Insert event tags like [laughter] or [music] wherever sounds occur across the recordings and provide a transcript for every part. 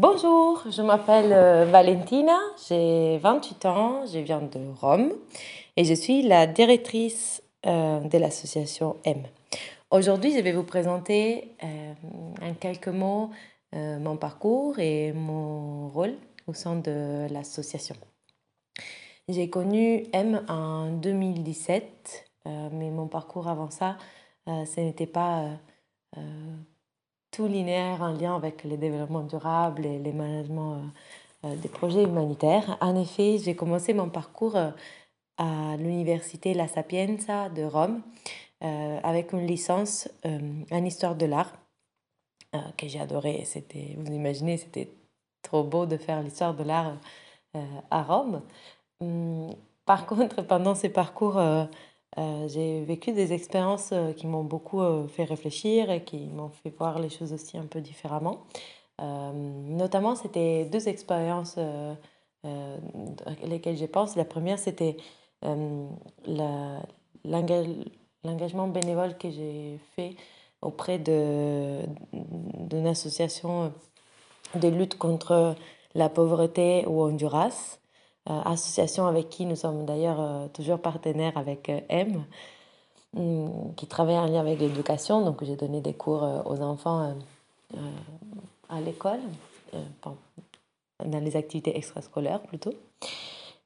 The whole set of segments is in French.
Bonjour, je m'appelle euh, Valentina, j'ai 28 ans, je viens de Rome et je suis la directrice euh, de l'association M. Aujourd'hui, je vais vous présenter euh, en quelques mots mon parcours et mon rôle au sein de l'association. J'ai connu M en 2017, mais mon parcours avant ça, ce n'était pas linéaire en lien avec le développement durable et le management euh, euh, des projets humanitaires. En effet, j'ai commencé mon parcours euh, à l'université La Sapienza de Rome avec une licence en histoire de l'art que j'ai adoré. C'était, vous imaginez, c'était trop beau de faire l'histoire de l'art à Rome. Hum, par contre, pendant ces parcours euh, j'ai vécu des expériences euh, qui m'ont beaucoup euh, fait réfléchir et qui m'ont fait voir les choses aussi un peu différemment. notamment, c'était deux expériences lesquelles je pense. La première, c'était l'engagement bénévole que j'ai fait auprès d'une association de lutte contre la pauvreté au Honduras. Euh, association avec qui nous sommes d'ailleurs euh, toujours partenaires avec euh, M, mm, qui travaille en lien avec l'éducation. Donc j'ai donné des cours aux enfants à l'école, dans les activités extrascolaires plutôt.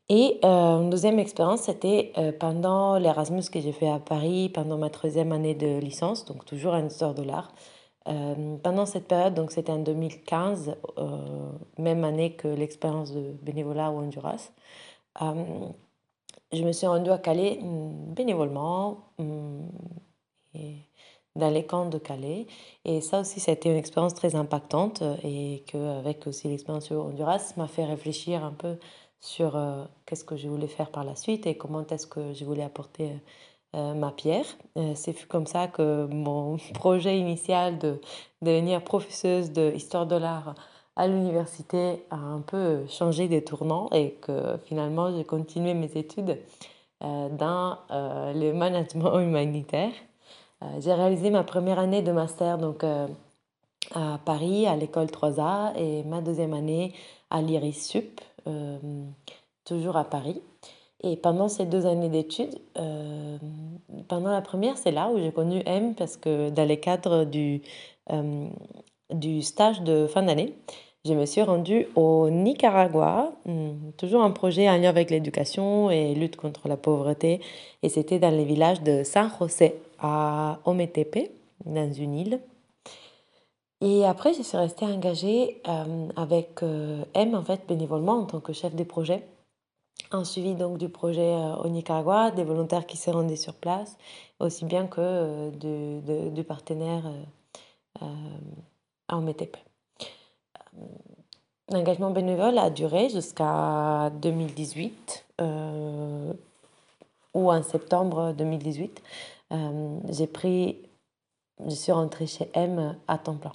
Et une deuxième expérience, c'était pendant l'Erasmus que j'ai fait à Paris, pendant ma troisième année de licence, donc toujours en histoire de l'art. Euh, pendant cette période, donc c'était en 2015, euh, même année que l'expérience de bénévolat au Honduras, euh, je me suis rendue à Calais mm, bénévolement mm, dans les camps de Calais. Et ça aussi, ça a été une expérience très impactante et qu'avec aussi l'expérience au Honduras, m'a fait réfléchir un peu sur qu'est-ce que je voulais faire par la suite et comment est-ce que je voulais apporter euh, ma pierre. Euh, c'est comme ça que mon [laughs] projet initial de devenir professeuse d'histoire de l'art à l'université a un peu changé des tournants et que finalement j'ai continué mes études euh, dans le management [laughs] humanitaire. J'ai réalisé ma première année de master donc à Paris à l'école 3A et ma deuxième année à l'IRIS Sup, toujours à Paris. Et pendant ces deux années d'études, euh, pendant la première, c'est là où j'ai connu M parce que dans le cadre du, euh, du stage de fin d'année, je me suis rendue au Nicaragua, hmm, toujours un projet en lien avec l'éducation et lutte contre la pauvreté. Et c'était dans le village de San José à Ometepe, dans une île. Et après, je suis restée engagée euh, avec M, en fait, bénévolement en tant que chef de projet un suivi donc du projet euh, au Nicaragua, des volontaires qui s'est rendus sur place, aussi bien que euh, du, partenaire euh, en METEP. L'engagement bénévole a duré jusqu'à 2018 ou en septembre 2018. j'ai pris, je suis rentrée chez M à temps plein.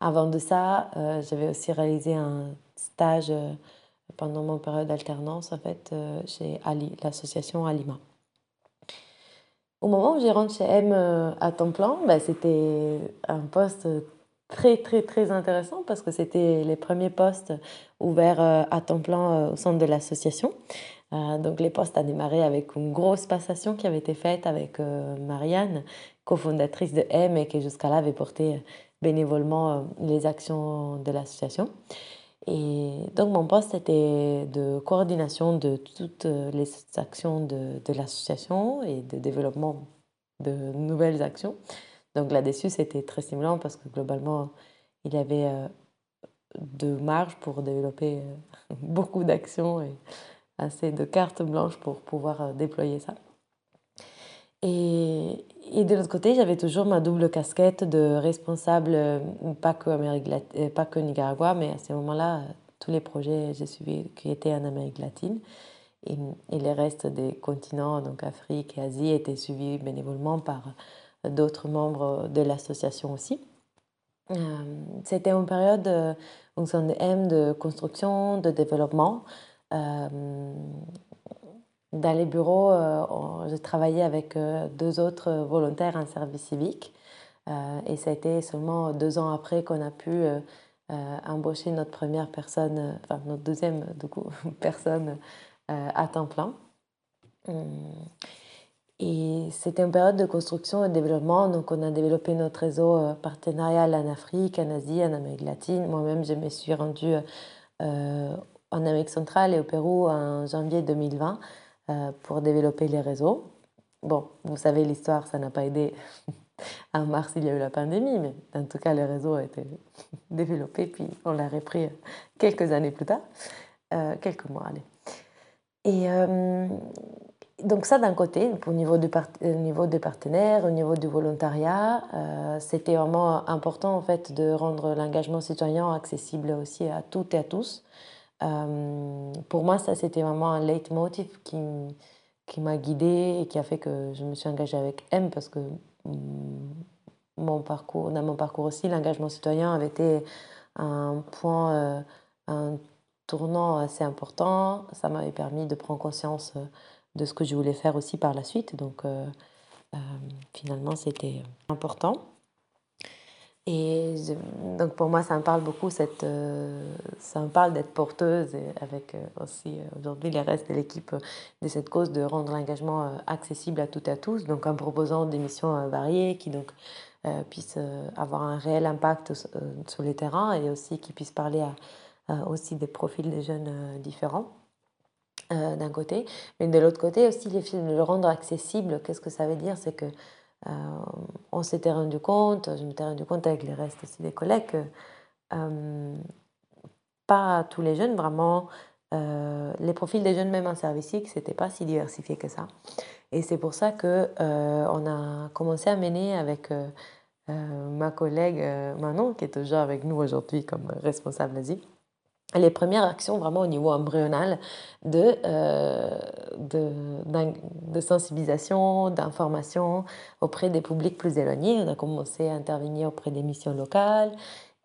Avant de ça, j'avais aussi réalisé un stage pendant mon période d'alternance en fait euh, chez Ali, l'association Alima. Au moment où j'ai rentré chez M euh, à temps plein, bah, c'était un poste très très très intéressant parce que c'était les premiers postes ouverts euh, à temps plein au centre de l'association. donc les postes ont démarré avec une grosse passation qui avait été faite avec Marianne, cofondatrice de M et qui jusqu'à là avait porté bénévolement les actions de l'association. Et donc mon poste était de coordination de toutes les actions de, de l'association et de développement de nouvelles actions. Donc là-dessus, c'était très stimulant parce que globalement, il y avait euh, de marge pour développer euh, [laughs] beaucoup d'actions et assez de cartes blanches pour pouvoir euh, déployer ça. Et, et de l'autre côté, j'avais toujours ma double casquette de responsable, euh, pas que, euh, pas que Nicaragua, mais à ce moment-là, tous les projets j'ai suivis qui étaient en Amérique latine. Et, les restes des continents, donc Afrique et Asie, étaient suivis bénévolement par d'autres membres de l'association aussi. Euh, c'était une période on M de construction, de développement. Dans les bureaux, euh, j'ai travaillé avec euh, deux autres volontaires en service civique. Euh, et ça a été seulement deux ans après qu'on a pu embauché notre première personne, enfin notre deuxième du coup, [laughs] personne à temps plein. Hum. Et c'était une période de construction et de développement. Donc, on a développé notre réseau euh, partenarial en Afrique, en Asie, en Amérique latine. Moi-même, je me suis rendue euh, en Amérique centrale et au Pérou en janvier 2020 euh, pour développer les réseaux. Bon, vous savez, l'histoire, ça n'a pas aidé. [laughs] en mars, il y a eu la pandémie, mais en tout cas, le réseau a été [laughs] développé, puis on l'a repris quelques années plus tard, quelques mois, allez. Et donc ça d'un côté, au niveau, niveau des partenaires, au niveau du volontariat, euh, c'était vraiment important en fait de rendre l'engagement citoyen accessible aussi à toutes et à tous. Euh, pour moi, ça c'était vraiment un leitmotiv qui, qui m'a guidée et qui a fait que je me suis engagée avec M parce que mon parcours, dans mon parcours aussi, l'engagement citoyen avait été un point, euh, un tournant assez important. Ça m'avait permis de prendre conscience de ce que je voulais faire aussi par la suite. Donc euh, euh, finalement, c'était important. Et donc pour moi, ça me parle beaucoup, cette, euh, ça me parle d'être porteuse avec aussi aujourd'hui les restes de l'équipe de cette cause de rendre l'engagement accessible à toutes et à tous, donc en proposant des missions variées qui donc puissent avoir un réel impact sur les terrains et aussi qui puissent parler à, aussi des profils des jeunes différents. Euh, d'un côté, mais de l'autre côté aussi le rendre accessible, qu'est-ce que ça veut dire? C'est que euh, on s'était rendu compte, je m'étais rendu compte avec les restes aussi des collègues que euh, pas tous les jeunes vraiment, les profils des jeunes même en service ce c'était pas si diversifié que ça. Et c'est pour ça que on a commencé à mener avec ma collègue Manon, qui est toujours avec nous aujourd'hui comme responsable Asie les premières actions vraiment au niveau embryonal de, euh, de, sensibilisation, d'information auprès des publics plus éloignés. On a commencé à intervenir auprès des missions locales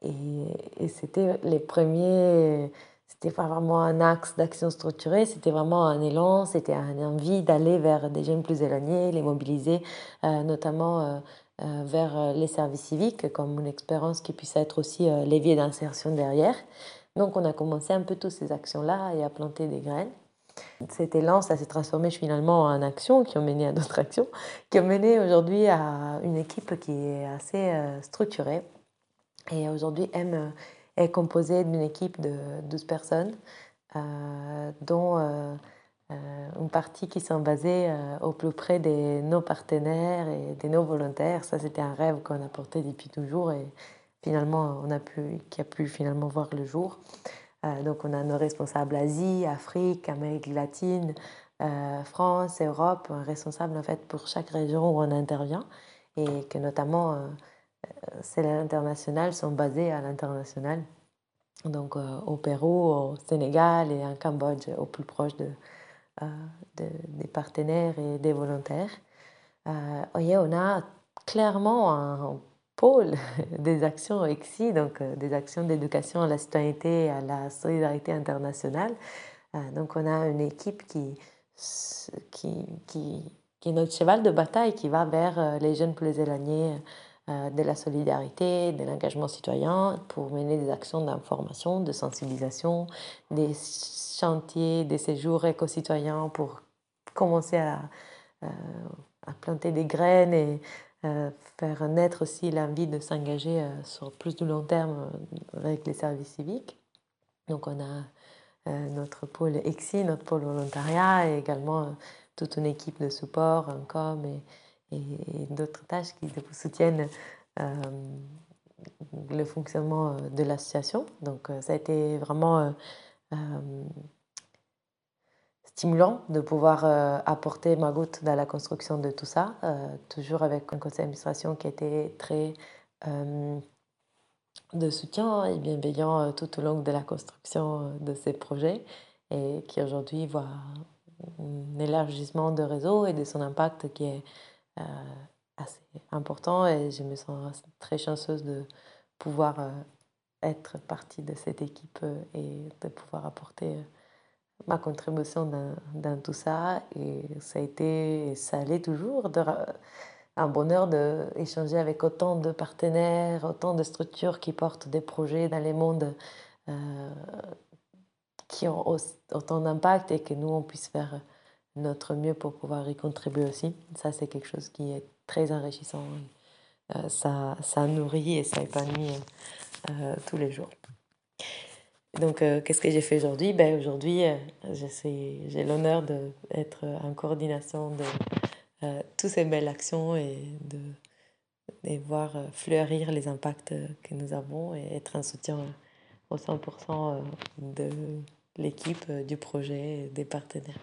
et, c'était les premiers, c'était pas vraiment un axe d'action structurée, c'était vraiment un élan, c'était une envie d'aller vers des jeunes plus éloignés, les mobiliser, euh, notamment euh, vers les services civiques comme une expérience qui puisse être aussi levier d'insertion derrière. Donc on a commencé un peu toutes ces actions-là et à planter des graines. Cet élan, ça s'est transformé finalement en actions qui ont mené à d'autres [laughs] actions, qui ont mené aujourd'hui à une équipe qui est assez euh, structurée. Et aujourd'hui, M euh, est composée d'une équipe de 12 personnes, euh, dont une partie qui sont basées au plus près de nos partenaires et de nos volontaires. Ça, c'était un rêve qu'on a porté depuis toujours et, finalement on a pu, qui a pu finalement voir le jour. Euh, donc on a nos responsables Asie, Afrique, Amérique latine, euh, France, Europe, un responsable en fait pour chaque région où on intervient et que notamment euh, ces internationales sont basées à l'international. Donc au Pérou, au Sénégal et en Cambodge, au plus proche de, des partenaires et des volontaires. voyez, on a clairement un [laughs] des actions EXI, donc euh, des actions d'éducation à la citoyenneté et à la solidarité internationale. Euh, donc on a une équipe qui, qui, qui, qui, est notre cheval de bataille, qui va vers euh, les jeunes plus éloignés de la solidarité, de l'engagement citoyen, pour mener des actions d'information, de sensibilisation, des chantiers, des séjours éco-citoyens pour commencer à, à planter des graines et euh, faire naître aussi l'envie de s'engager euh, sur plus de long terme euh, avec les services civiques. Donc on a notre pôle EXI, notre pôle volontariat et également toute une équipe de support, un com et, et d'autres tâches qui soutiennent le fonctionnement de l'association. Donc ça a été vraiment stimulant de pouvoir euh, apporter ma goutte dans la construction de tout ça, euh, toujours avec un conseil d'administration qui était très euh, de soutien et bienveillant tout au long de la construction de ces projets et qui aujourd'hui voit un élargissement de réseau et de son impact qui est assez important et je me sens très chanceuse de pouvoir être partie de cette équipe et de pouvoir apporter ma contribution dans, tout ça. Et ça a été, ça allait toujours, un bonheur d'échanger avec autant de partenaires, autant de structures qui portent des projets dans les mondes qui ont autant d'impact et que nous, on puisse faire notre mieux pour pouvoir y contribuer aussi. Ça, c'est quelque chose qui est très enrichissant. ça, ça nourrit et ça épanouit tous les jours. Donc, euh, qu'est-ce que j'ai fait aujourd'hui? Ben, Aujourd'hui, euh, j'ai l'honneur d'être en coordination de euh, toutes ces belles actions et de voir fleurir les impacts que nous avons et être un soutien au 100% de l'équipe, du projet et des partenaires.